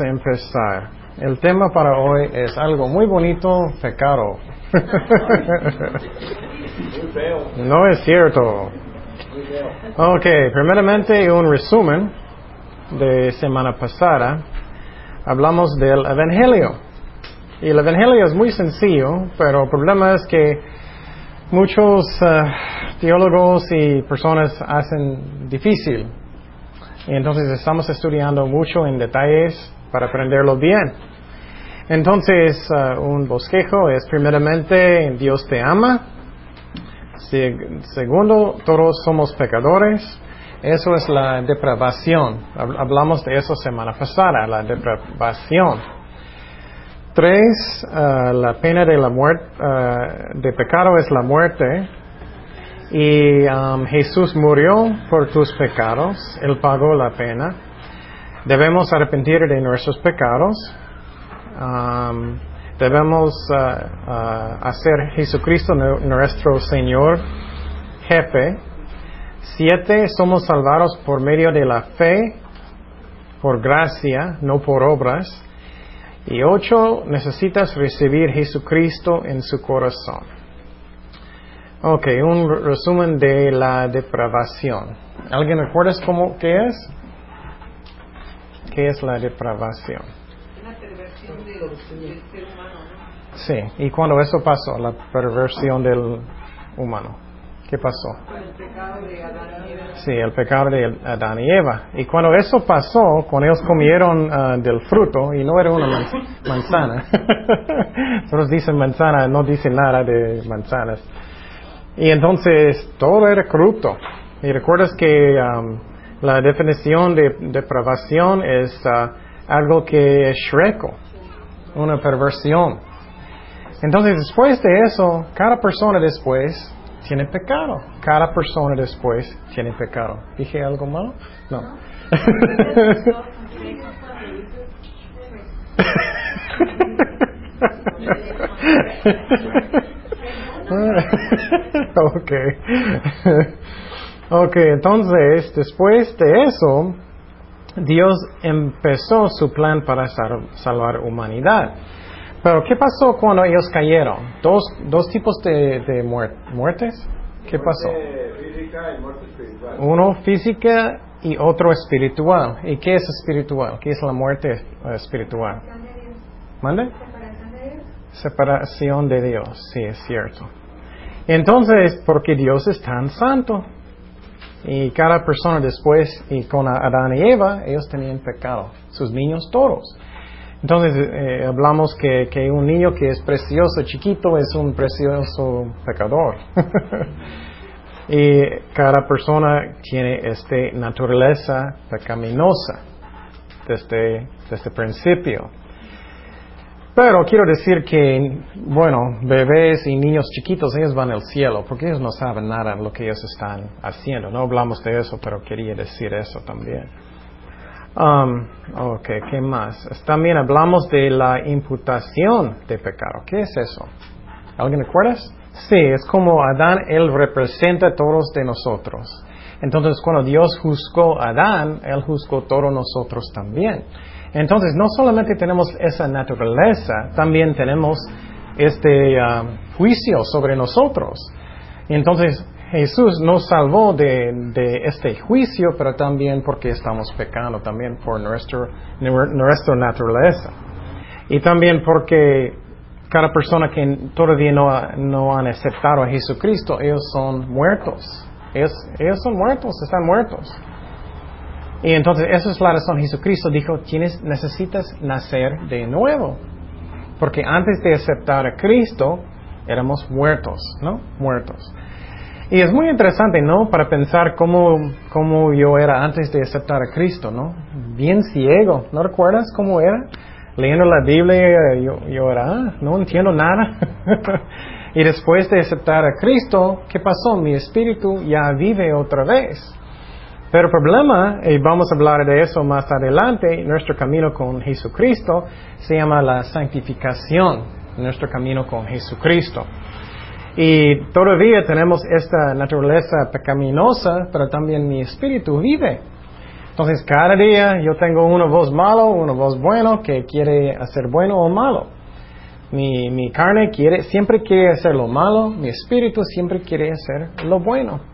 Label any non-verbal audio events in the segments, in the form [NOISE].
empezar. El tema para hoy es algo muy bonito, pecado. [LAUGHS] no es cierto. Ok, primeramente un resumen de semana pasada. Hablamos del Evangelio. Y el Evangelio es muy sencillo, pero el problema es que muchos eh, teólogos y personas hacen difícil. Y entonces estamos estudiando mucho en detalles para aprenderlo bien. Entonces, eh, un bosquejo es primeramente Dios te ama. segundo, todos somos pecadores. Eso es la depravación. Hablamos de eso semana pasada, la depravación. Tres, eh, la pena de la muerte, de pecado es la muerte. Y um, Jesús murió por tus pecados, Él pagó la pena. Debemos arrepentir de nuestros pecados. Um, debemos uh, uh, hacer Jesucristo nuestro Señor, jefe. Siete, somos salvados por medio de la fe, por gracia, no por obras. Y ocho, necesitas recibir Jesucristo en su corazón. Ok, un resumen de la depravación. ¿Alguien recuerda cómo, qué es? ¿Qué es la depravación? La perversión del, ser humano, ¿no? Sí, y cuando eso pasó, la perversión del humano, ¿qué pasó? El pecado de Adán y Eva. Sí, el pecado de Adán y Eva. Y cuando eso pasó, cuando ellos comieron ah, del fruto, y no era una manzana, [LAUGHS] todos dicen manzana, no dicen nada de manzanas. Y entonces todo era corrupto. Y recuerdas que um, la definición de depravación es uh, algo que es shreco, una perversión. Entonces después de eso, cada persona después tiene pecado. Cada persona después tiene pecado. ¿Dije algo malo? No. [LAUGHS] [LAUGHS] ok. Ok, entonces, después de eso, Dios empezó su plan para salvar humanidad. Pero, ¿qué pasó cuando ellos cayeron? Dos, dos tipos de, de muertes. ¿Qué pasó? Uno física y otro espiritual. ¿Y qué es espiritual? ¿Qué es la muerte espiritual? ¿Mande? separación de Dios, sí, es cierto. Entonces, porque Dios es tan santo, y cada persona después, y con Adán y Eva, ellos tenían pecado, sus niños todos. Entonces, eh, hablamos que, que, un niño que es precioso, chiquito, es un precioso pecador. [LAUGHS] y cada persona tiene esta naturaleza pecaminosa desde, desde el principio. Pero quiero decir que, bueno, bebés y niños chiquitos, ellos van al cielo, porque ellos no saben nada de lo que ellos están haciendo. No hablamos de eso, pero quería decir eso también. Um, ok, ¿qué más? También hablamos de la imputación de pecado. ¿Qué es eso? ¿Alguien recuerda? Sí, es como Adán, él representa a todos de nosotros. Entonces, cuando Dios juzgó a Adán, él juzgó a todos nosotros también. Entonces, no solamente tenemos esa naturaleza, también tenemos este um, juicio sobre nosotros. Entonces, Jesús nos salvó de, este juicio, pero también porque estamos pecando, también por nuestro, nuestra naturaleza. Y también porque cada persona que todavía no, no han aceptado a Jesucristo, ellos son muertos. Ellos son muertos, están muertos. Y entonces esa es la razón. Jesucristo dijo, tienes, necesitas nacer de nuevo. Porque antes de aceptar a Cristo, éramos muertos, ¿no? Muertos. Y es muy interesante, ¿no? Para pensar cómo, cómo yo era antes de aceptar a Cristo, ¿no? Bien ciego. ¿No recuerdas cómo era? Leyendo la Biblia, yo, yo era, ah, no entiendo nada. [LAUGHS] y después de aceptar a Cristo, ¿qué pasó? Mi espíritu ya vive otra vez. Pero el problema, y vamos a hablar de eso más adelante, nuestro camino con Jesucristo se llama la santificación, nuestro camino con Jesucristo. Y todavía tenemos esta naturaleza pecaminosa, pero también mi espíritu vive. Entonces, cada día yo tengo una voz malo, una voz bueno que quiere hacer bueno o malo. Mi, mi carne quiere, siempre quiere hacer lo malo, mi espíritu siempre quiere hacer lo bueno.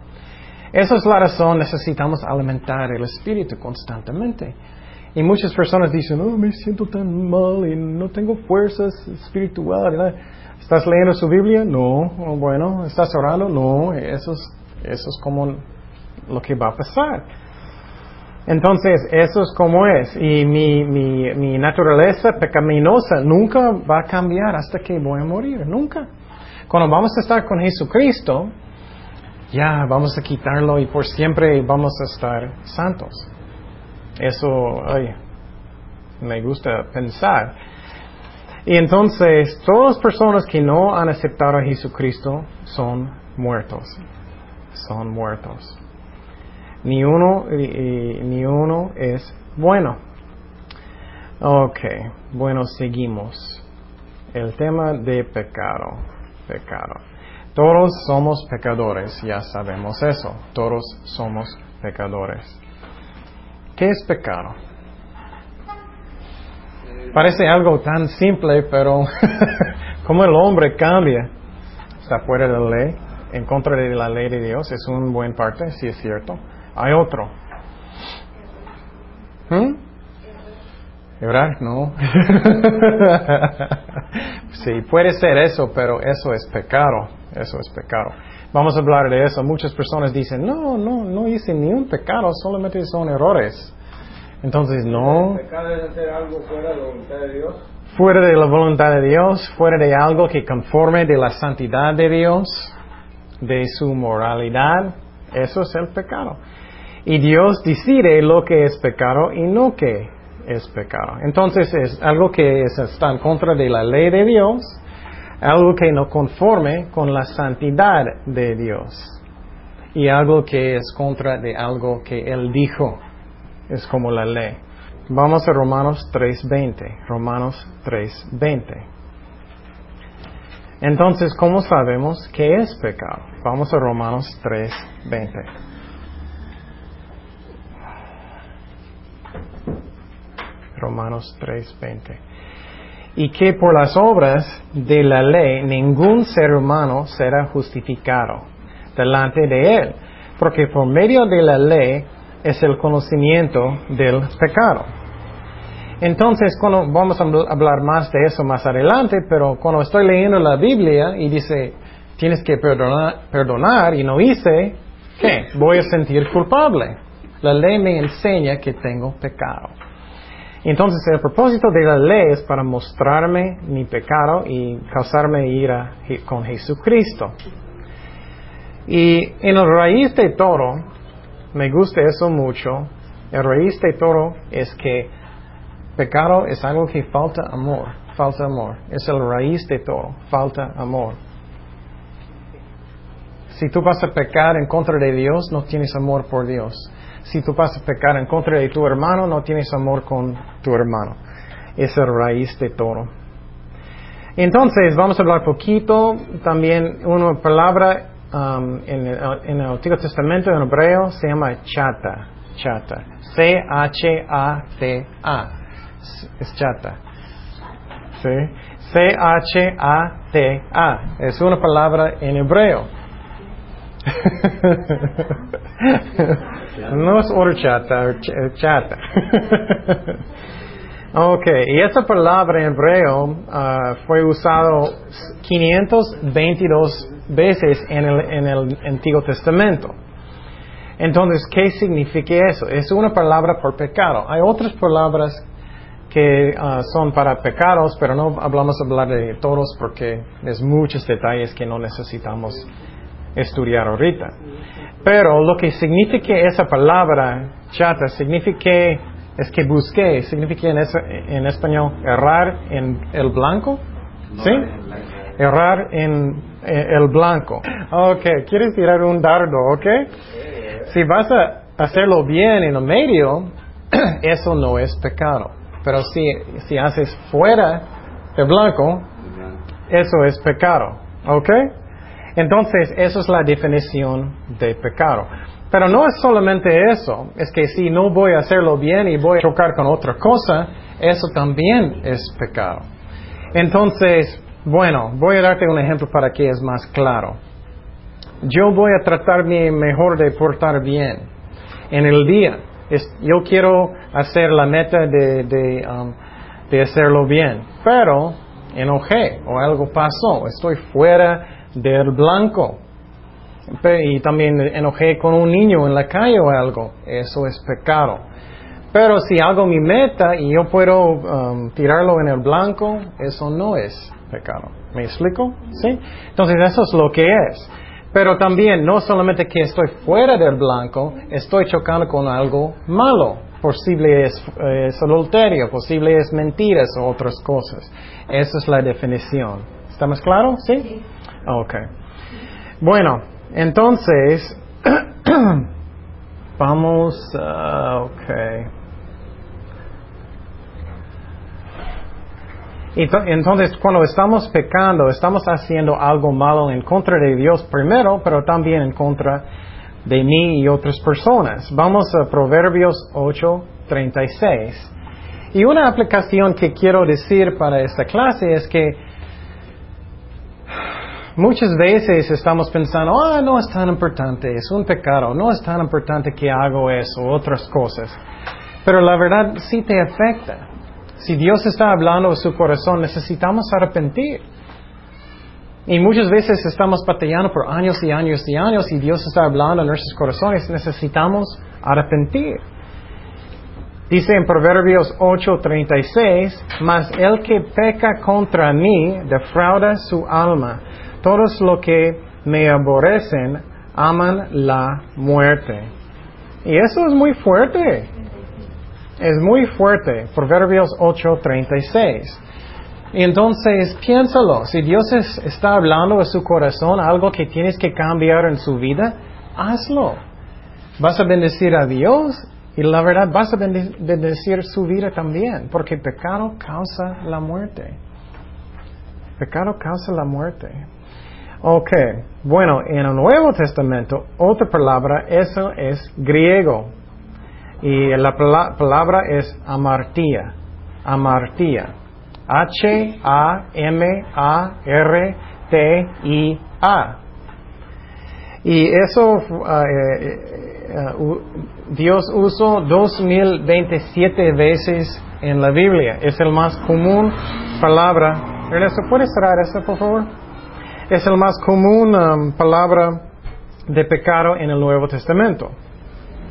Esa es la razón, necesitamos alimentar el espíritu constantemente. Y muchas personas dicen, oh, me siento tan mal y no tengo fuerzas espirituales. ¿Estás leyendo su Biblia? No. Oh, bueno, ¿estás orando? No. Eso es, eso es como lo que va a pasar. Entonces, eso es como es. Y mi, mi, mi naturaleza pecaminosa nunca va a cambiar hasta que voy a morir. Nunca. Cuando vamos a estar con Jesucristo, ya vamos a quitarlo y por siempre vamos a estar santos. Eso, ay, me gusta pensar. Y entonces, todas las personas que no han aceptado a Jesucristo son muertos. Son muertos ni uno, ni uno es bueno. Ok, bueno, seguimos. El tema de pecado. Pecado. Todos somos pecadores, ya sabemos eso. Todos somos pecadores. ¿Qué es pecado? Parece algo tan simple, pero [LAUGHS] como el hombre cambia, está fuera de la ley, en contra de la ley de Dios, es un buen parte, sí es cierto. Hay otro. ¿Mm? No. [LAUGHS] sí, puede ser eso, pero eso es pecado. Eso es pecado. Vamos a hablar de eso. Muchas personas dicen, no, no, no hice ni un pecado, solamente son errores. Entonces, no. ¿El pecado es hacer algo fuera de la voluntad de Dios? Fuera de la voluntad de Dios, fuera de algo que conforme de la santidad de Dios, de su moralidad, eso es el pecado. Y Dios decide lo que es pecado y no que es pecado. Entonces es algo que está en contra de la ley de Dios, algo que no conforme con la santidad de Dios y algo que es contra de algo que Él dijo. Es como la ley. Vamos a Romanos 3.20. Romanos 3.20. Entonces, ¿cómo sabemos qué es pecado? Vamos a Romanos 3.20. Romanos 3:20. Y que por las obras de la ley ningún ser humano será justificado delante de él, porque por medio de la ley es el conocimiento del pecado. Entonces, cuando vamos a hablar más de eso más adelante, pero cuando estoy leyendo la Biblia y dice, tienes que perdonar, perdonar y no hice, ¿qué? Voy a sentir culpable. La ley me enseña que tengo pecado. Entonces el propósito de la ley es para mostrarme mi pecado y causarme ira con Jesucristo. Y en el raíz de todo, me gusta eso mucho, el raíz de todo es que pecado es algo que falta amor, falta amor. Es el raíz de todo, falta amor. Si tú vas a pecar en contra de Dios, no tienes amor por Dios. Si tú vas a pecar en contra de tu hermano, no tienes amor con tu hermano. Es la raíz de todo. Entonces, vamos a hablar poquito también una palabra um, en, el, en, el, Antiguo Testamento en hebreo se llama chata. Chata. C-H-A-T-A. Es chata. ¿Sí? C-H-A-T-A. Es una palabra en hebreo. No es horchata, chata. [LAUGHS] ok, y esa palabra en hebreo uh, fue usado 522 veces en el, en el Antiguo Testamento. Entonces, ¿qué significa eso? Es una palabra por pecado. Hay otras palabras que uh, son para pecados, pero no hablamos hablar de todos porque es muchos detalles que no necesitamos estudiar ahorita. Pero lo que significa esa palabra chata, significa es que busqué, significa en, en español errar en el blanco. ¿Sí? Errar en, el blanco. Ok, quieres tirar un dardo, ok? Si vas a hacerlo bien en el medio, [CLEARS THROAT] eso no es pecado. Pero si, si haces fuera del blanco, eso es pecado. ¿Ok? Entonces, eso es la definición de pecado. Pero no es solamente eso, es que si no voy a hacerlo bien y voy a chocar con otra cosa, eso también es pecado. Entonces, bueno, voy a darte un ejemplo para que es más claro. Yo voy a tratarme mejor de portar bien en el día. yo quiero hacer la meta de, de, um, de hacerlo bien, pero enojé o algo pasó, estoy fuera del blanco y también enojé con un niño en la calle o algo, eso es pecado. Pero si hago mi meta y yo puedo um, tirarlo en el blanco, eso no es pecado. ¿Me explico? ¿Sí? Entonces eso es lo que es. Pero también no solamente que estoy fuera del blanco, estoy chocando con algo malo. Posible es, adulterio, posible es mentiras o otras cosas. Esa es la definición. ¿Estamos claros? ¿Sí? Ok. Bueno, entonces, [CLEARS THROAT] vamos, uh, ok. Entonces, cuando estamos pecando, estamos haciendo algo malo en contra de Dios primero, pero también en contra de mí y otras personas. Vamos a Proverbios 8:36. Y una aplicación que quiero decir para esta clase es que muchas veces estamos pensando, ah, no es tan importante, es un pecado, no es tan importante que hago eso, otras cosas. Pero la verdad sí te afecta. Si Dios está hablando de su corazón, necesitamos arrepentir. Y muchas veces estamos batallando por años y años y años y Dios está hablando en nuestros corazones, necesitamos arrepentir. Dice en Proverbios 8:36, mas el que peca contra mí defrauda su alma. Todos los que me aborrecen aman la muerte. Y eso es muy fuerte. Es muy fuerte. Proverbios 8:36. Y entonces piénsalo, si Dios está hablando de su corazón, algo que tienes que cambiar en su vida, hazlo. Vas a bendecir a Dios y la verdad vas a bendecir su vida también, porque pecado causa la muerte. Pecado causa la muerte. Ok, bueno, en el Nuevo Testamento, otra palabra, eso es griego. Y la palabra es amartía. Amartía. H-A-M-A-R-T-I-A. Y eso uh, eh, eh, Dios usó 2027 veces en la Biblia. Es el más común palabra. Ernesto, ¿puedes cerrar esto, por favor? Es el más común um, palabra de pecado en el Nuevo Testamento.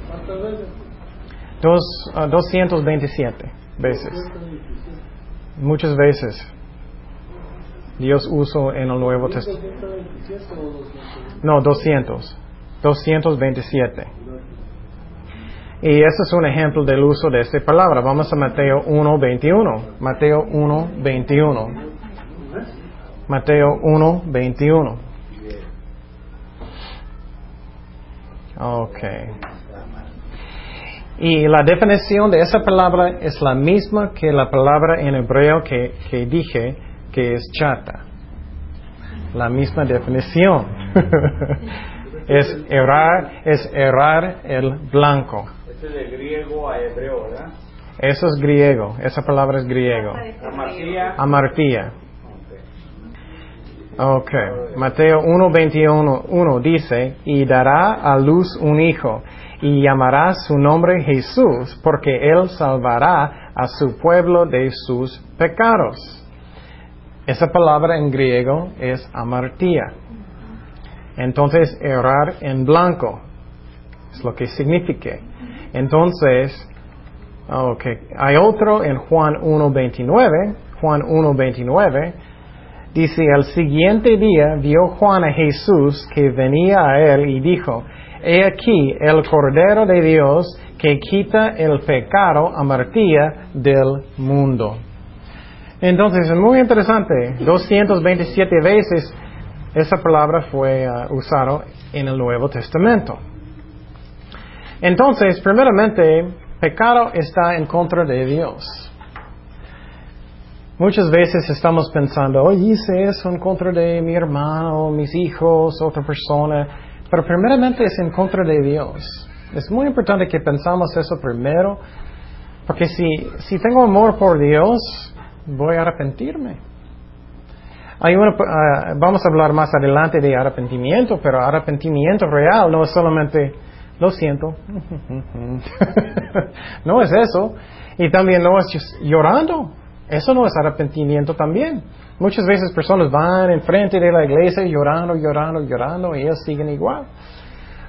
¿Cuántas veces? Dos, 227 uh, veces. Muchas veces. Dios usó en el Nuevo Testamento. No, 200. 227. Y ese es un ejemplo del uso de esta palabra. Vamos a Mateo 1.21. Mateo 1.21. Mateo 1.21. Ok. Y la definición de esa palabra es la misma que la palabra en hebreo que, que dije, que es chata. La misma definición. [LAUGHS] es errar, es errar el blanco. Este es de griego a hebreo, ¿verdad? Eso es griego, esa palabra es griego. Amartía. Amartía. Ok, Mateo 1.21 dice, y dará a luz un hijo y llamará su nombre Jesús, porque él salvará a su pueblo de sus pecados. Esa palabra en griego es amartía. Entonces, errar en blanco es lo que significa. Entonces, okay. hay otro en Juan 1.29, Juan 1.29, dice, al siguiente día vio Juan a Jesús que venía a él y dijo, He aquí el Cordero de Dios que quita el pecado amartía del mundo. Entonces es muy interesante, 227 veces esa palabra fue uh, usada en el Nuevo Testamento. Entonces, primeramente, pecado está en contra de Dios. Muchas veces estamos pensando, oye, hice eso en contra de mi hermano, mis hijos, otra persona. Pero primeramente es en contra de Dios. Es muy importante que pensamos eso primero, porque si, si tengo amor por Dios, voy a arrepentirme. Hay ah, vamos a hablar más adelante de arrepentimiento, pero arrepentimiento real no es solamente, lo siento, [LAUGHS] no es eso. Y también no es llorando, eso no es arrepentimiento también. Muchas veces personas van enfrente de la iglesia llorando, llorando, llorando y ellos siguen igual.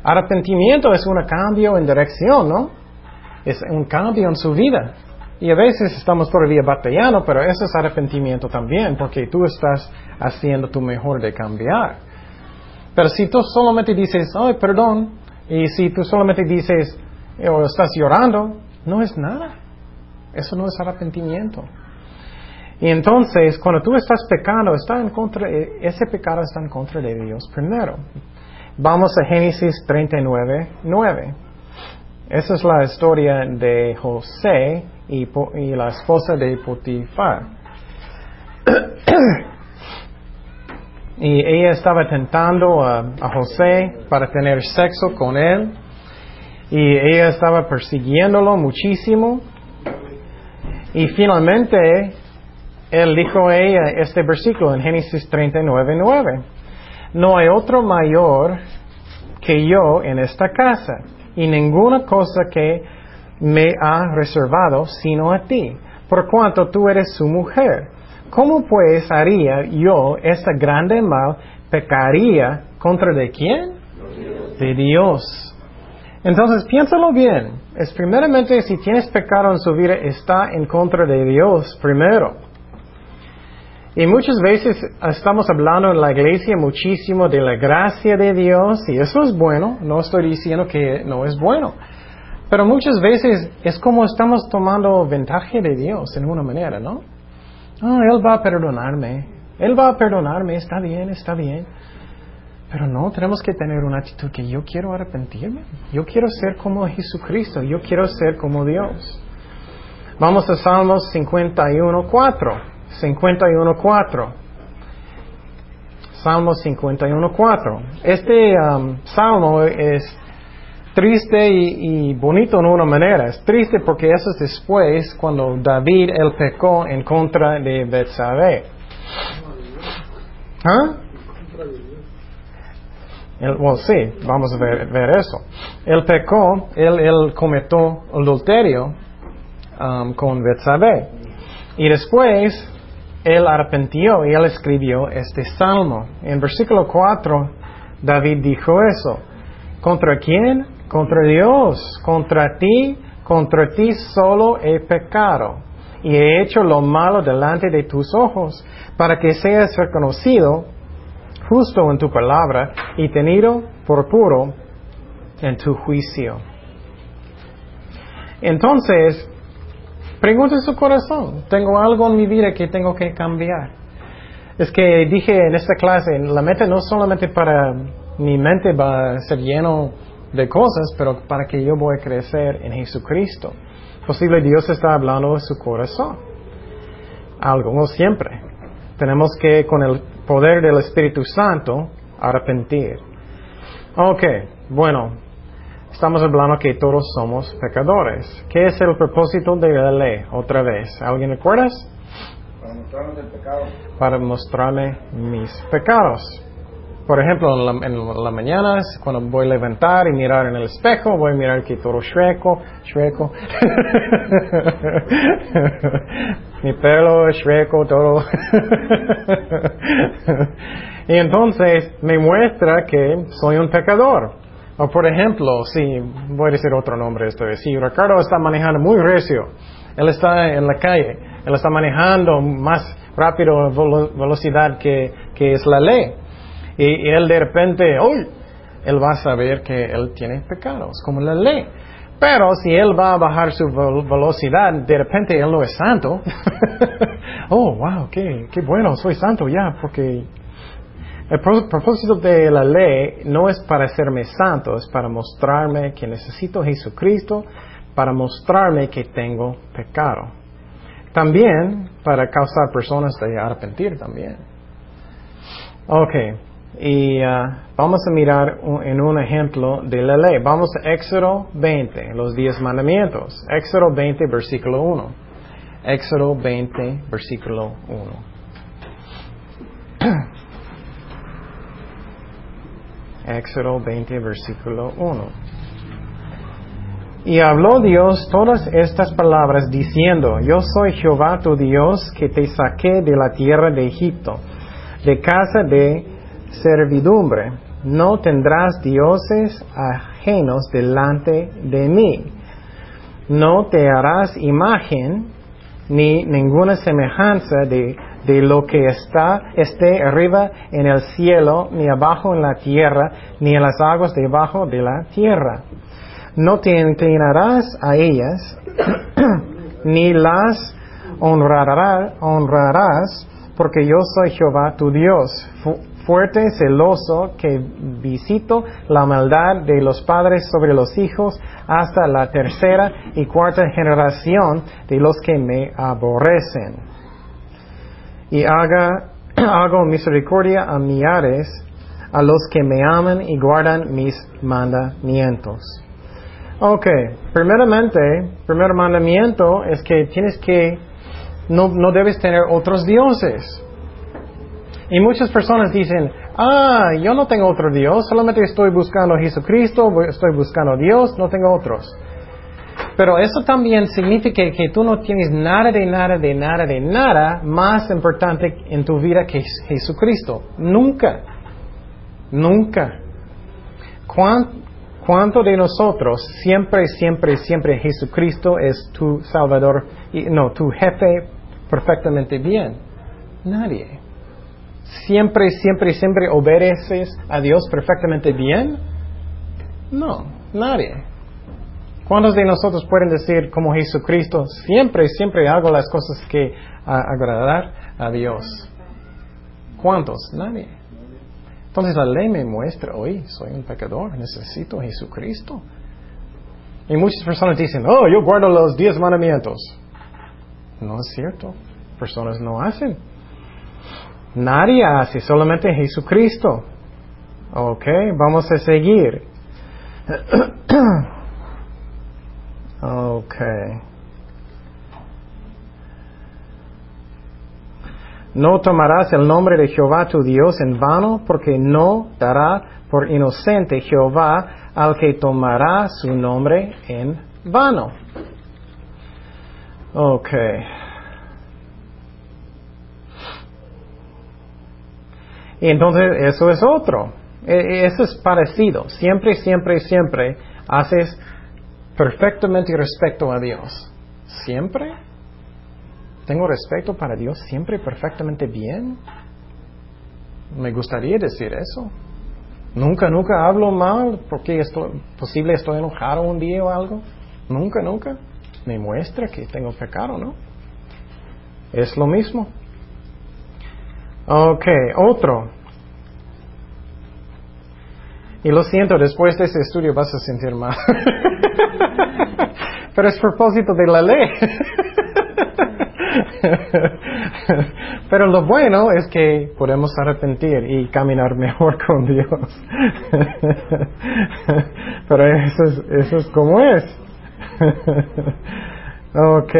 Arrepentimiento es un cambio en dirección, ¿no? Es un cambio en su vida. Y a veces estamos todavía batallando, pero eso es arrepentimiento también, porque tú estás haciendo tu mejor de cambiar. Pero si tú solamente dices, ay, perdón, y si tú solamente dices, o estás llorando, no es nada. Eso no es arrepentimiento. Y entonces, cuando tú estás pecando, está en contra, ese pecado está en contra de Dios primero. Vamos a Génesis 39, 9. Esa es la historia de José y, la esposa de Potifar. [CLEARS THROAT] y ella estaba tentando a, José para tener sexo con él. Y ella estaba persiguiéndolo muchísimo. Y finalmente él dijo a ella este versículo en Génesis 39, 9. No hay otro mayor que yo en esta casa, y ninguna cosa que me ha reservado sino a ti, por cuanto tú eres su mujer. ¿Cómo pues haría yo esta grande mal? ¿Pecaría contra de quién? De Dios. Entonces piénsalo bien. Es primeramente si tienes pecado en su vida está en contra de Dios primero. Y muchas veces estamos hablando en la iglesia muchísimo de la gracia de Dios y eso es bueno, no estoy diciendo que no es bueno. Pero muchas veces es como estamos tomando ventaja de Dios en una manera, ¿no? Oh, Él va a perdonarme, Él va a perdonarme, está bien, está bien. Pero no, tenemos que tener una actitud que yo quiero arrepentirme, yo quiero ser como Jesucristo, yo quiero ser como Dios. Vamos a Salmos 51, 4. 51.4. Salmo 51.4. Este um, salmo es triste y, bonito en una manera. Es triste porque eso es después cuando David el pecó en contra de Betsabé. ¿Ah? well, sí, vamos a ver, eso. Él pecó, él, él cometió adulterio um, con Betsabé. Y después él arrepintió y él escribió este salmo. En versículo 4, David dijo eso. ¿Contra quién? Contra Dios. Contra ti, contra ti solo he pecado. Y he hecho lo malo delante de tus ojos, para que seas reconocido justo en tu palabra y tenido por puro en tu juicio. Entonces, Pregunte su corazón. Tengo algo en mi vida que tengo que cambiar. Es que dije en esta clase, la meta no solamente para mi mente va a ser lleno de cosas, pero para que yo voy a crecer en Jesucristo. Posible Dios está hablando de su corazón. Algo, no siempre. Tenemos que, con el poder del Espíritu Santo, arrepentir. Ok, bueno, Estamos hablando que todos somos pecadores. ¿Qué es el propósito de la ley? Otra vez, ¿alguien recuerdas? Para mostrarme el pecado. Para mostrarme mis pecados. Por ejemplo, en la, en la, mañana, cuando voy a levantar y mirar en el espejo, voy a mirar que todo shreco, shreco. [LAUGHS] Mi pelo es shreco, todo. [LAUGHS] y entonces me muestra que soy un pecador. O por ejemplo, si voy a decir otro nombre esta vez, si Ricardo está manejando muy recio, él está en la calle, él está manejando más rápido velocidad que, que es la ley. Y, él de repente, uy, él va a saber que él tiene pecados, como la ley. Pero si él va a bajar su velocidad, de repente él no es santo. [LAUGHS] oh, wow, qué, qué bueno, soy santo ya, porque el propósito de la ley no es para hacerme santo, es para mostrarme que necesito a Jesucristo, para mostrarme que tengo pecado. También para causar personas de arrepentir también. Ok, Y ah, vamos a mirar un- en un ejemplo de la ley. Vamos a Éxodo 20, los diez mandamientos. Éxodo 20, versículo 1. Éxodo 20, versículo 1. Éxodo 20, versículo 1. Y habló Dios todas estas palabras diciendo, Yo soy Jehová tu Dios que te saqué de la tierra de Egipto, de casa de servidumbre. No tendrás dioses ajenos delante de mí. No te harás imagen ni ninguna semejanza de, de lo que está, esté arriba en el cielo, ni abajo en la tierra, ni en las aguas debajo de la tierra. No te inclinarás a ellas, [CLEARS THROAT] ni las honrará- honrarás, porque yo soy Jehová tu Dios, fu- fuerte, celoso, que visito la maldad de los padres sobre los hijos hasta la tercera y cuarta generación de los que me aborrecen. Y haga, [CLEARS THROAT] hago misericordia a millares a los que me aman y guardan mis mandamientos. Ok, primeramente, primer mandamiento es que tienes que, no, no debes tener otros dioses. Y muchas personas dicen, ah, yo no tengo otro Dios, solamente estoy buscando a Jesucristo, estoy buscando a Dios, no tengo otros. Pero eso también significa que tú no tienes nada de nada de nada de nada más importante en tu vida que Jesucristo. Nunca. Nunca. ¿Cuán- ¿Cuánto de nosotros siempre, siempre, siempre Jesucristo es tu Salvador, y, no, tu jefe perfectamente bien? Nadie. ¿Siempre, siempre, siempre obedeces a Dios perfectamente bien? No, nadie. ¿Cuántos de nosotros pueden decir como Jesucristo, siempre, siempre hago las cosas que agradar a Dios? ¿Cuántos? Nadie. Entonces la ley me muestra, hoy soy un pecador, necesito Jesucristo. Y muchas personas dicen, oh, yo guardo los diez mandamientos. No es cierto. Personas no hacen. Nadie hace, solamente Jesucristo. Ok, vamos a seguir. [CLEARS THROAT] ok. No tomarás el nombre de Jehová tu Dios en vano, porque no dará por inocente Jehová al que tomará su nombre en vano. Ok. Y entonces eso es otro. E- Eso es parecido. Siempre, siempre, siempre haces perfectamente respeto a Dios. Siempre. Tengo respeto para Dios siempre perfectamente bien. Me gustaría decir eso. Nunca, nunca hablo mal porque estoy, posible estoy enojado un día o algo. Nunca, nunca. Me muestra que tengo pecado, ¿no? Es lo mismo. Ok, otro. Y lo siento, después de ese estudio vas a sentir mal. [LAUGHS] Pero es propósito de la ley. Pero lo bueno es que podemos arrepentir y caminar mejor con Dios. Pero eso es, eso es como es. ok.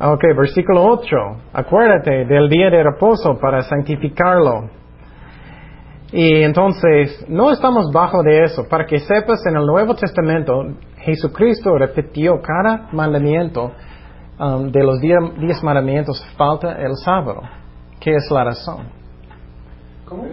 Ok, versículo 8. Acuérdate del día de reposo para santificarlo. Y entonces, no estamos bajo de eso. Para que sepas, en el Nuevo Testamento, Jesucristo repitió cada mandamiento um, de los diez, diez mandamientos. Falta el sábado. ¿Qué es la razón? ¿Cómo?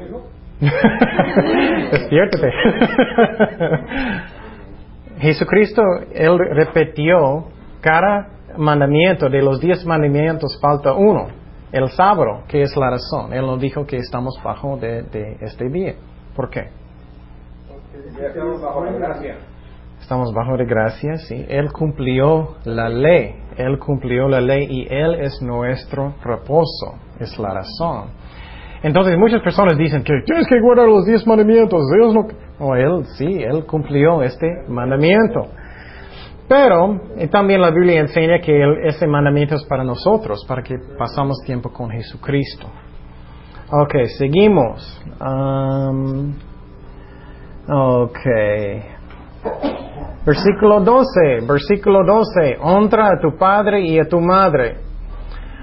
[LAUGHS] Despiértate. [LAUGHS] Jesucristo, Él repitió cada mandamiento de los diez mandamientos, falta uno, el sábado, que es la razón. Él nos dijo que estamos bajo de, de este día. ¿Por qué? Ya estamos bajo la gracia. Estamos bajo de gracia, sí. Él cumplió la ley. Él cumplió la ley y Él es nuestro reposo. Es la razón. Entonces muchas personas dicen que tienes que guardar los diez mandamientos. Dios no... No, Él sí, Él cumplió este mandamiento. Pero eh, también la Biblia enseña que ese mandamiento es para nosotros, para que pasamos tiempo con Jesucristo. Ok, seguimos. Um, ok. Versículo 12, versículo 12. Honra a tu padre y a tu madre.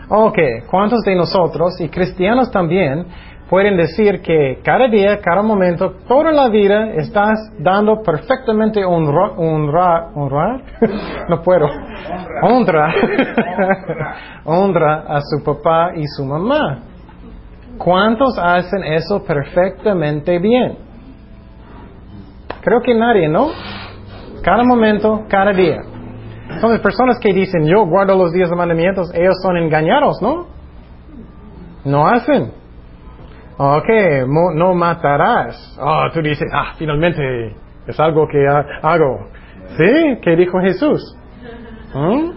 Ok, ¿cuántos de nosotros, y cristianos también, pueden decir que cada día, cada momento, toda la vida estás dando perfectamente honra, honra, honrar? [LAUGHS] no puedo. Honra. [LAUGHS] honra a su papá y su mamá. ¿Cuántos hacen eso perfectamente bien? Creo que nadie, ¿no? Cada momento, cada día. Entonces, personas que dicen, yo guardo los días de mandamientos, ellos son engañados, ¿no? No hacen. Ok, no matarás. Oh, tú dices, ah, finalmente es algo que hago. ¿Sí? ¿Qué dijo Jesús? ¿Mm?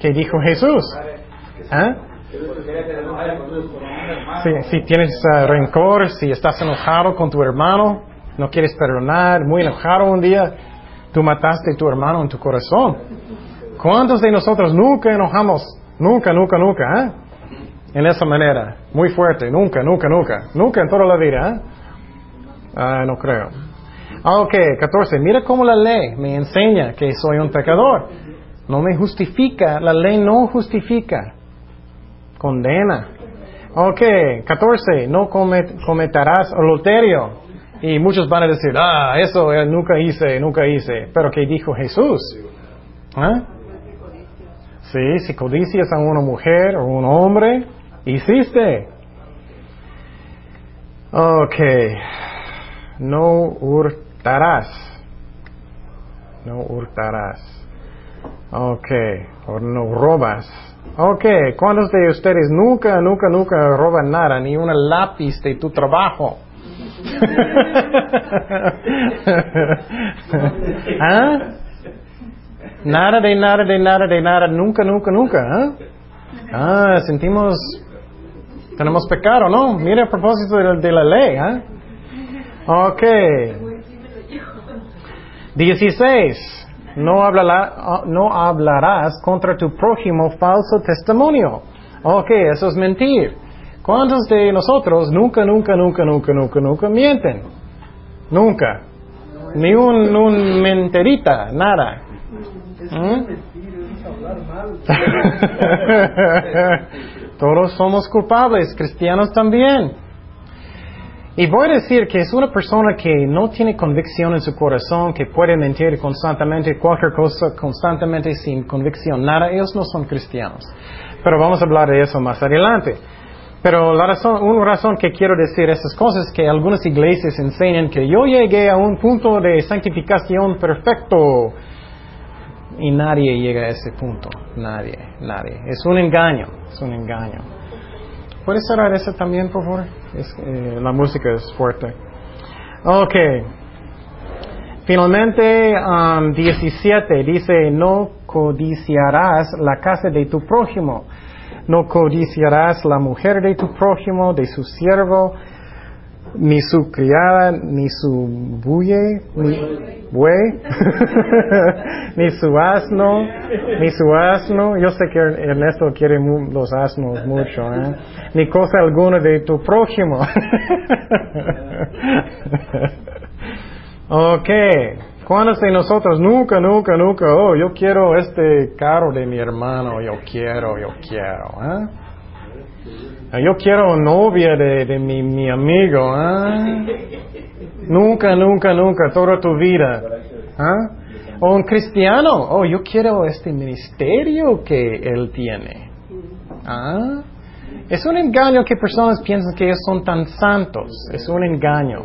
¿Qué dijo Jesús? ¿Ah? Si, tienes uh, rencor, si estás enojado con tu hermano, no quieres perdonar, muy enojado un día, Tú mataste a tu hermano en tu corazón. ¿Cuántos de nosotros nunca enojamos? Nunca, nunca, nunca, ¿eh? En esa manera, muy fuerte, nunca, nunca, nunca, nunca en toda la vida, ¿eh? Ah, no creo. Ah, ok, 14. Mira cómo la ley me enseña que soy un pecador. No me justifica, la ley no justifica, condena. Ok, 14. No cometerás adulterio. Y muchos van a decir, ah, eso nunca hice, nunca hice. Pero ¿qué dijo Jesús? ¿Ah? Sí, si codicias a una mujer o un hombre, hiciste. Ok. No hurtarás. No hurtarás. Ok. O no robas. Ok. ¿Cuántos de ustedes nunca, nunca, nunca roban nada? Ni una lápiz de tu trabajo. [LAUGHS] ¿Ah? Nada de nada de nada de nada, nunca, nunca, nunca. ¿ah? ah, sentimos, tenemos pecado, ¿no? Mira a propósito de, la ley. ¿ah? Ok. 16. No, hablará, no hablarás contra tu prójimo falso testimonio. Ok, eso es mentir. ¿Cuántos de nosotros nunca, nunca, nunca, nunca, nunca, nunca mienten? Nunca. Ni un, un menterita, nada. ¿Mm? [LAUGHS] Todos somos culpables, cristianos también. Y voy a decir que es una persona que no tiene convicción en su corazón, que puede mentir constantemente, cualquier cosa constantemente sin convicción, nada, ellos no son cristianos. Pero vamos a hablar de eso más adelante. Pero la razón, una razón que quiero decir esas cosas es que algunas iglesias enseñan que yo llegué a un punto de santificación perfecto y nadie llega a ese punto, nadie, nadie. Es un engaño, es un engaño. ¿Puedes cerrar eso también, por favor? Eh, la música es fuerte. Ok. Finalmente, 17 um, dice, no codiciarás la casa de tu prójimo no codiciarás la mujer de tu prójimo, de su siervo, ni su criada, ni su buey, ni, buey, [LAUGHS] ni su asno, ni su asno. Yo sé que Ernesto quiere los asnos mucho, ¿eh? Ni cosa alguna de tu prójimo. [LAUGHS] ok. ¿Cuántos de nosotros nunca, nunca, nunca, oh, yo quiero este carro de mi hermano, yo quiero, yo quiero, ¿eh? Yo quiero novia de, de mi, mi amigo, ¿eh? Nunca, nunca, nunca, toda tu vida. ¿eh? O un cristiano, oh, yo quiero este ministerio que él tiene. ¿Ah? Es un engaño que personas piensan que ellos son tan santos. Es un engaño.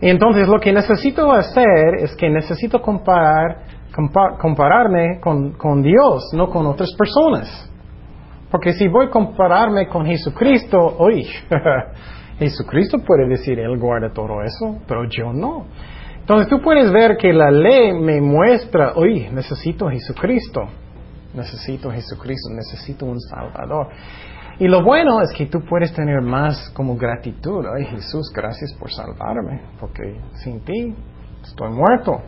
Entonces lo que necesito hacer es que necesito comparar, compararme con, con Dios, no con otras personas. Porque si voy a compararme con Jesucristo, uy, [LAUGHS] Jesucristo puede decir, Él guarda todo eso, pero yo no. Entonces tú puedes ver que la ley me muestra, uy, necesito Jesucristo, necesito Jesucristo, necesito un Salvador. Y lo bueno es que tú puedes tener más como gratitud. Ay Jesús, gracias por salvarme, porque sin ti estoy muerto.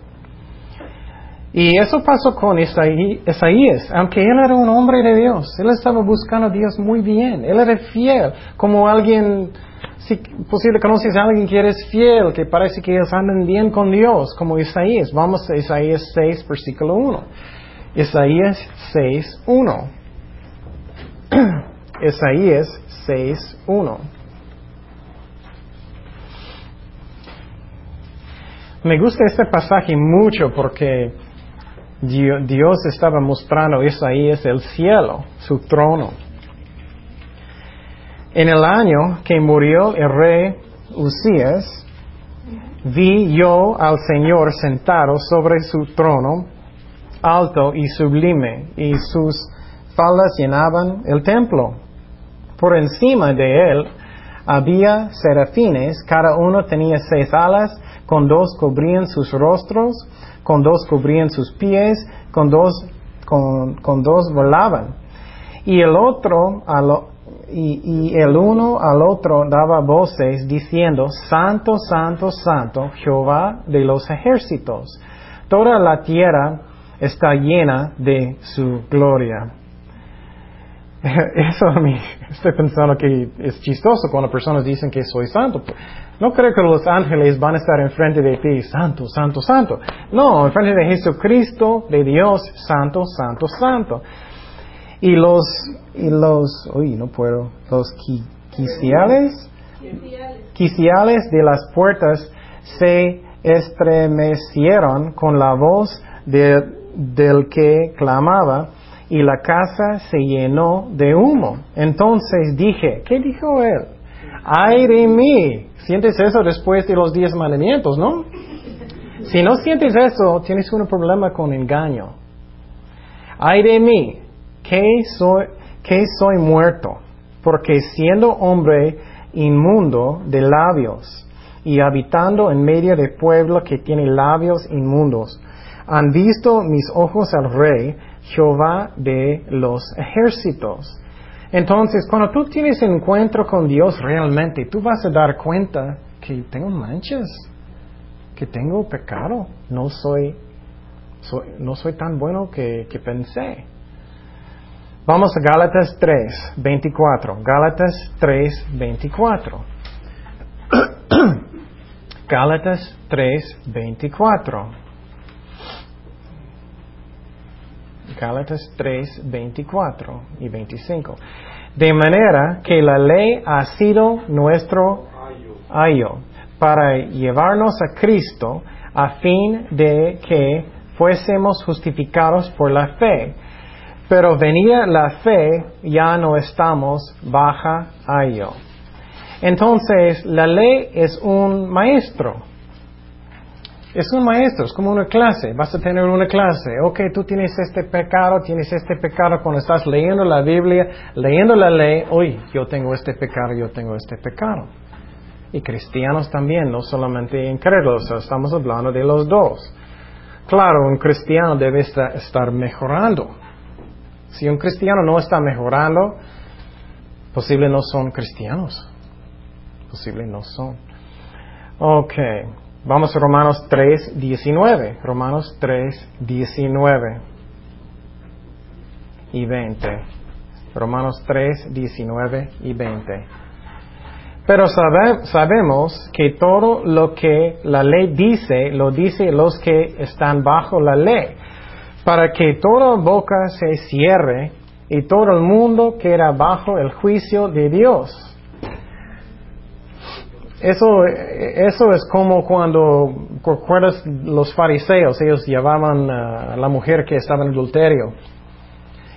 Y eso pasó con Isaías, aunque él era un hombre de Dios, él estaba buscando a Dios muy bien, él era fiel, como alguien, si posible conoces a alguien que eres fiel, que parece que ellos andan bien con Dios, como Isaías. Vamos a Isaías 6, versículo 1. Isaías 6, 1. [CLEARS THROAT] Isaías 6, 1. Me gusta este pasaje mucho porque Dios estaba mostrando Isaías el cielo, su trono. En el año que murió el rey Usías, vi yo al Señor sentado sobre su trono, alto y sublime, y sus faldas llenaban el templo. Por encima de él había serafines, cada uno tenía seis alas, con dos cubrían sus rostros, con dos cubrían sus pies, con dos, con, dos volaban. Y el otro, y, y el uno al otro daba voces diciendo, Santo, Santo, Santo, Jehová de los ejércitos. Toda la tierra está llena de su gloria. [LAUGHS] Eso a mí, estoy pensando que es chistoso cuando personas dicen que soy santo. No creo que los ángeles van a estar enfrente de ti, santo, santo, santo. No, enfrente de Jesucristo, de Dios, santo, santo, santo. Y los, y los, uy, no puedo, los quiciales, quiciales de las puertas se estremecieron con la voz del que clamaba y la casa se llenó de humo. Entonces dije, ¿qué dijo él? Ay de mí. Sientes eso después de los diez mandamientos, ¿no? Si no sientes eso, tienes un problema con engaño. Ay de mí, que soy, soy muerto, porque siendo hombre inmundo de labios y habitando en medio de pueblo que tiene labios inmundos, han visto mis ojos al rey, Jehová de los ejércitos. Entonces, cuando tú tienes encuentro con Dios realmente, tú vas a dar cuenta que tengo manchas, que tengo pecado, no soy, no soy tan bueno que, que pensé. Vamos a Gálatas 3, 24. Gálatas 3, 24. [CLEARS THROAT] Gálatas 3, 24. Gálatas 3, 24 y 25. De manera que la ley ha sido nuestro ayo para llevarnos a Cristo a fin de que fuésemos justificados por la fe. Pero venida la fe, ya no estamos baja ayo. Entonces, la ley es un maestro es un maestro, es como una clase. Vas a tener una clase. Ok, tú tienes este pecado, tienes este pecado. Cuando estás leyendo la Biblia, leyendo la ley, hoy yo tengo este pecado, yo tengo este pecado. Y cristianos también, no solamente incrédulos, estamos hablando de los dos. Claro, un cristiano debe estar mejorando. Si un cristiano no está mejorando, posible no son cristianos. Posible no son. Ok. Vamos a Romanos 3, 19. Romanos 3, 19 y 20. Romanos 3, 19 y 20. Pero sabemos que todo lo que la ley dice, lo dice los que están bajo la ley, para que toda boca se cierre y todo el mundo queda bajo el juicio de Dios. Eso, eso es como cuando, ¿recuerdas los fariseos? Ellos llevaban a la mujer que estaba en adulterio.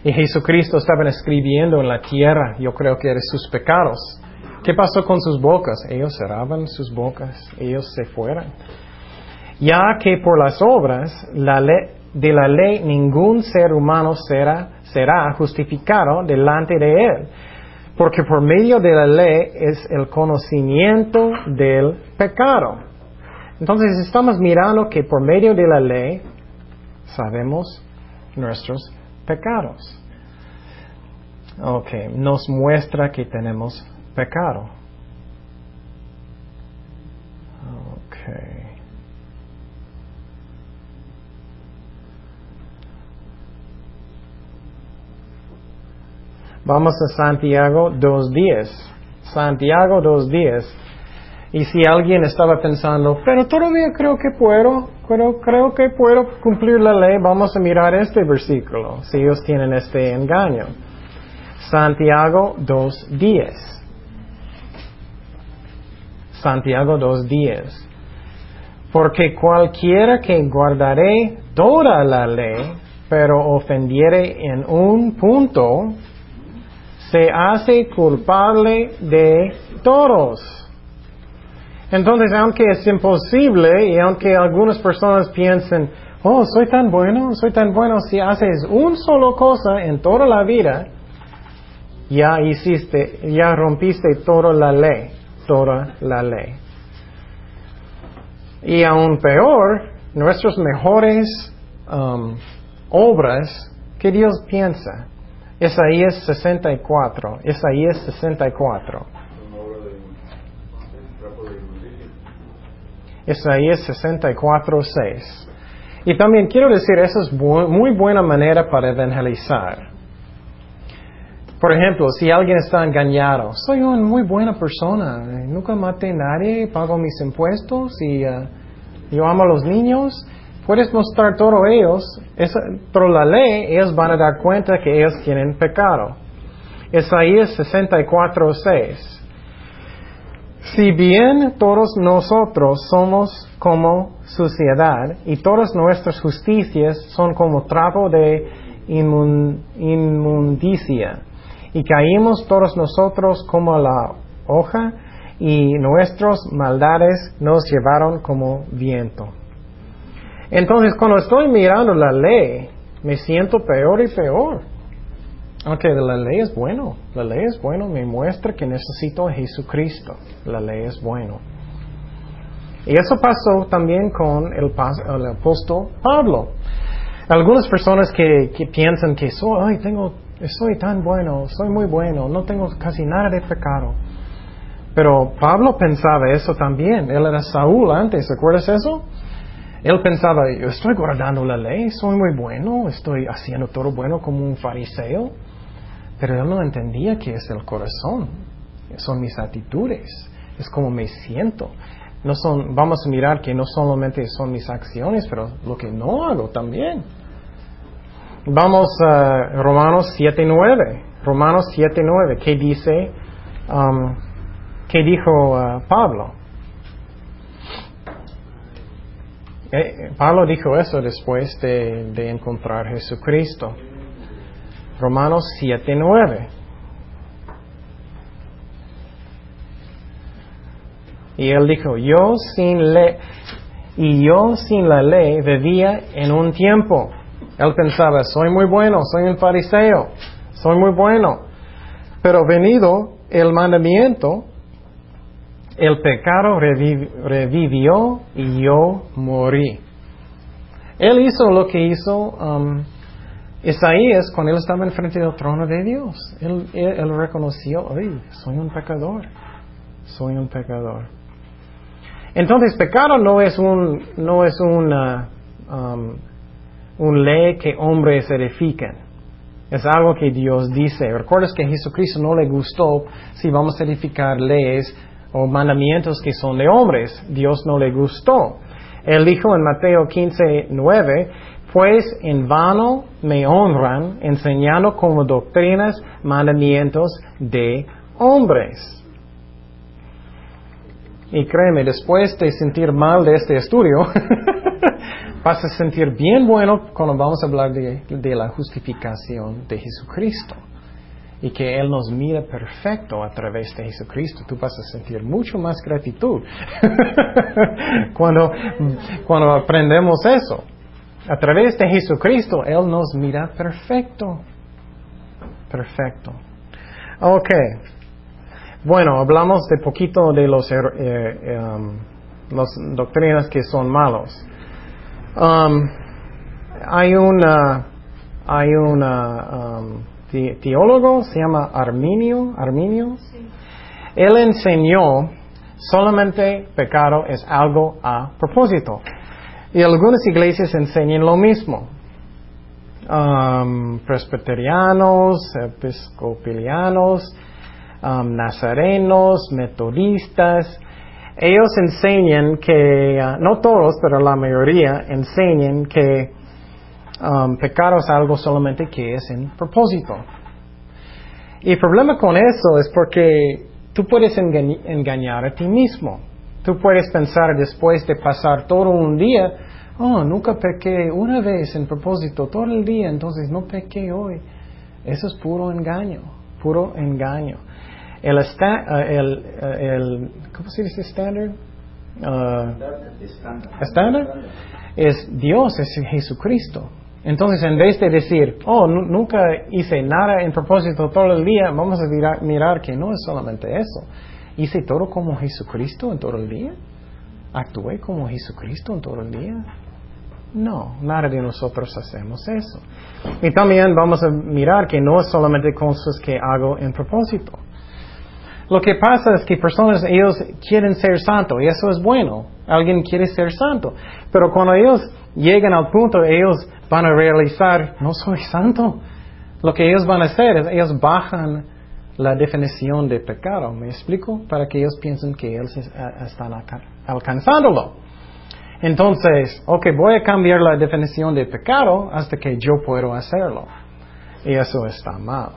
Y Jesucristo estaba escribiendo en la tierra, yo creo que eran sus pecados. ¿Qué pasó con sus bocas? Ellos cerraban sus bocas, ellos se fueron. Ya que por las obras la de la ley ningún ser humano será, será justificado delante de él porque por medio de la ley es el conocimiento del pecado. Entonces estamos mirando que por medio de la ley sabemos nuestros pecados. Ok, nos muestra que tenemos pecado. Vamos a Santiago 2.10. Santiago 2.10. Y si alguien estaba pensando, pero todavía creo que puedo, pero creo que puedo cumplir la ley, vamos a mirar este versículo, si ellos tienen este engaño. Santiago 2.10. Santiago 2.10. Porque cualquiera que guardaré toda la ley, pero ofendiere en un punto, se hace culpable de todos. Entonces, aunque es imposible y aunque algunas personas piensen, oh, soy tan bueno, soy tan bueno, si haces un solo cosa en toda la vida, ya hiciste, ya rompiste toda la ley, toda la ley. Y aún peor, nuestras mejores um, obras que Dios piensa. Isaías 64, Isaías 64. Isaías 64, 6. Y también quiero decir, esa es muy buena manera para evangelizar. Por ejemplo, si alguien está engañado, soy una muy buena persona, nunca maté a nadie, pago mis impuestos y uh, yo amo a los niños, puedes mostrar todo ellos, esa, por la ley ellos van a dar cuenta que ellos tienen pecado. Isaías 64, 6. Si bien todos nosotros somos como suciedad y todas nuestras justicias son como trapo de inmundicia, y caímos todos nosotros como la hoja y nuestras maldades nos llevaron como viento. Entonces, cuando estoy mirando la ley, me siento peor y peor. Aunque la ley es bueno, la ley es bueno, me muestra que necesito a Jesucristo. La ley es bueno. Y eso pasó también con el, apóstol Pablo. Algunas personas que, piensan que soy, ay, tengo soy tan bueno, soy muy bueno, no tengo casi nada de pecado. Pero Pablo pensaba eso también. Él era Saúl antes, ¿recuerdas eso? Él pensaba, yo estoy guardando la ley, soy muy bueno, estoy haciendo todo bueno como un fariseo. Pero él no entendía que es el corazón, son mis actitudes, es como me siento. No son, vamos a mirar que no solamente son mis acciones, pero lo que no hago también. Vamos a Romanos 7.9. Romanos 7.9. ¿Qué dice? Um, ¿Qué dijo uh, Pablo? Eh, Pablo dijo eso después de, de encontrar Jesucristo. Romanos 7.9. Y él dijo, yo sin ley, y yo sin la ley vivía en un tiempo él pensaba, soy muy bueno, soy un fariseo, soy muy bueno. Pero venido el mandamiento, el pecado revivió y yo morí. Él hizo lo que hizo um, Isaías cuando él estaba enfrente del trono de Dios. Él, reconoció, soy un pecador, soy un pecador. Entonces, pecado no es un, no es una, um, un ley que hombres edifican. Es algo que Dios dice. Recuerdas que a Jesucristo no le gustó si vamos a edificar leyes o mandamientos que son de hombres. Dios no le gustó. Él dijo en Mateo 15, 9, pues en vano me honran enseñando como doctrinas mandamientos de hombres. Y créeme, después de sentir mal de este estudio, [LAUGHS] vas a sentir bien bueno cuando vamos a hablar de, la justificación de Jesucristo. Y que Él nos mira perfecto a través de Jesucristo. Tú vas a sentir mucho más gratitud [LAUGHS] cuando, cuando aprendemos eso. A través de Jesucristo, Él nos mira perfecto. Perfecto. Ok. Bueno, hablamos de poquito de los, eh, eh, um, las doctrinas que son malos. Um, hay una, hay una um, teólogo, se llama Arminio, Arminio. Él enseñó solamente pecado es algo a propósito. Y algunas iglesias enseñan lo mismo. um, presbiterianos, episcopalianos, um, nazarenos, metodistas, ellos enseñan que, uh, no todos, pero la mayoría enseñan que um, pecado es algo solamente que es en propósito. Y el problema con eso es porque tú puedes engañ- engañar a ti mismo. Tú puedes pensar después de pasar todo un día, oh, nunca pequé una vez en propósito todo el día, entonces no pequé hoy. Eso es puro engaño, puro engaño. El, esta- eh, el, eh, el ¿cómo se dice estándar? Ah, estándar es Dios, es Jesucristo. Entonces, en vez de decir, oh, nu- nunca hice nada en propósito todo el día, vamos a mirar, mirar que no es solamente eso. Hice todo como Jesucristo en todo el día. Actué como Jesucristo en todo el día. No, nada de nosotros hacemos eso. Y también vamos a mirar que no es solamente cosas que hago en propósito. Lo que pasa es que personas, ellos quieren ser santos y eso es bueno. Alguien quiere ser santo. Pero cuando ellos llegan al punto, ellos van a realizar, no soy santo. Lo que ellos van a hacer es, ellos bajan la definición de pecado. ¿Me explico? Para que ellos piensen que ellos están alca- alcanzándolo. Entonces, ok, voy a cambiar la definición de pecado hasta que yo puedo hacerlo. Y eso está mal.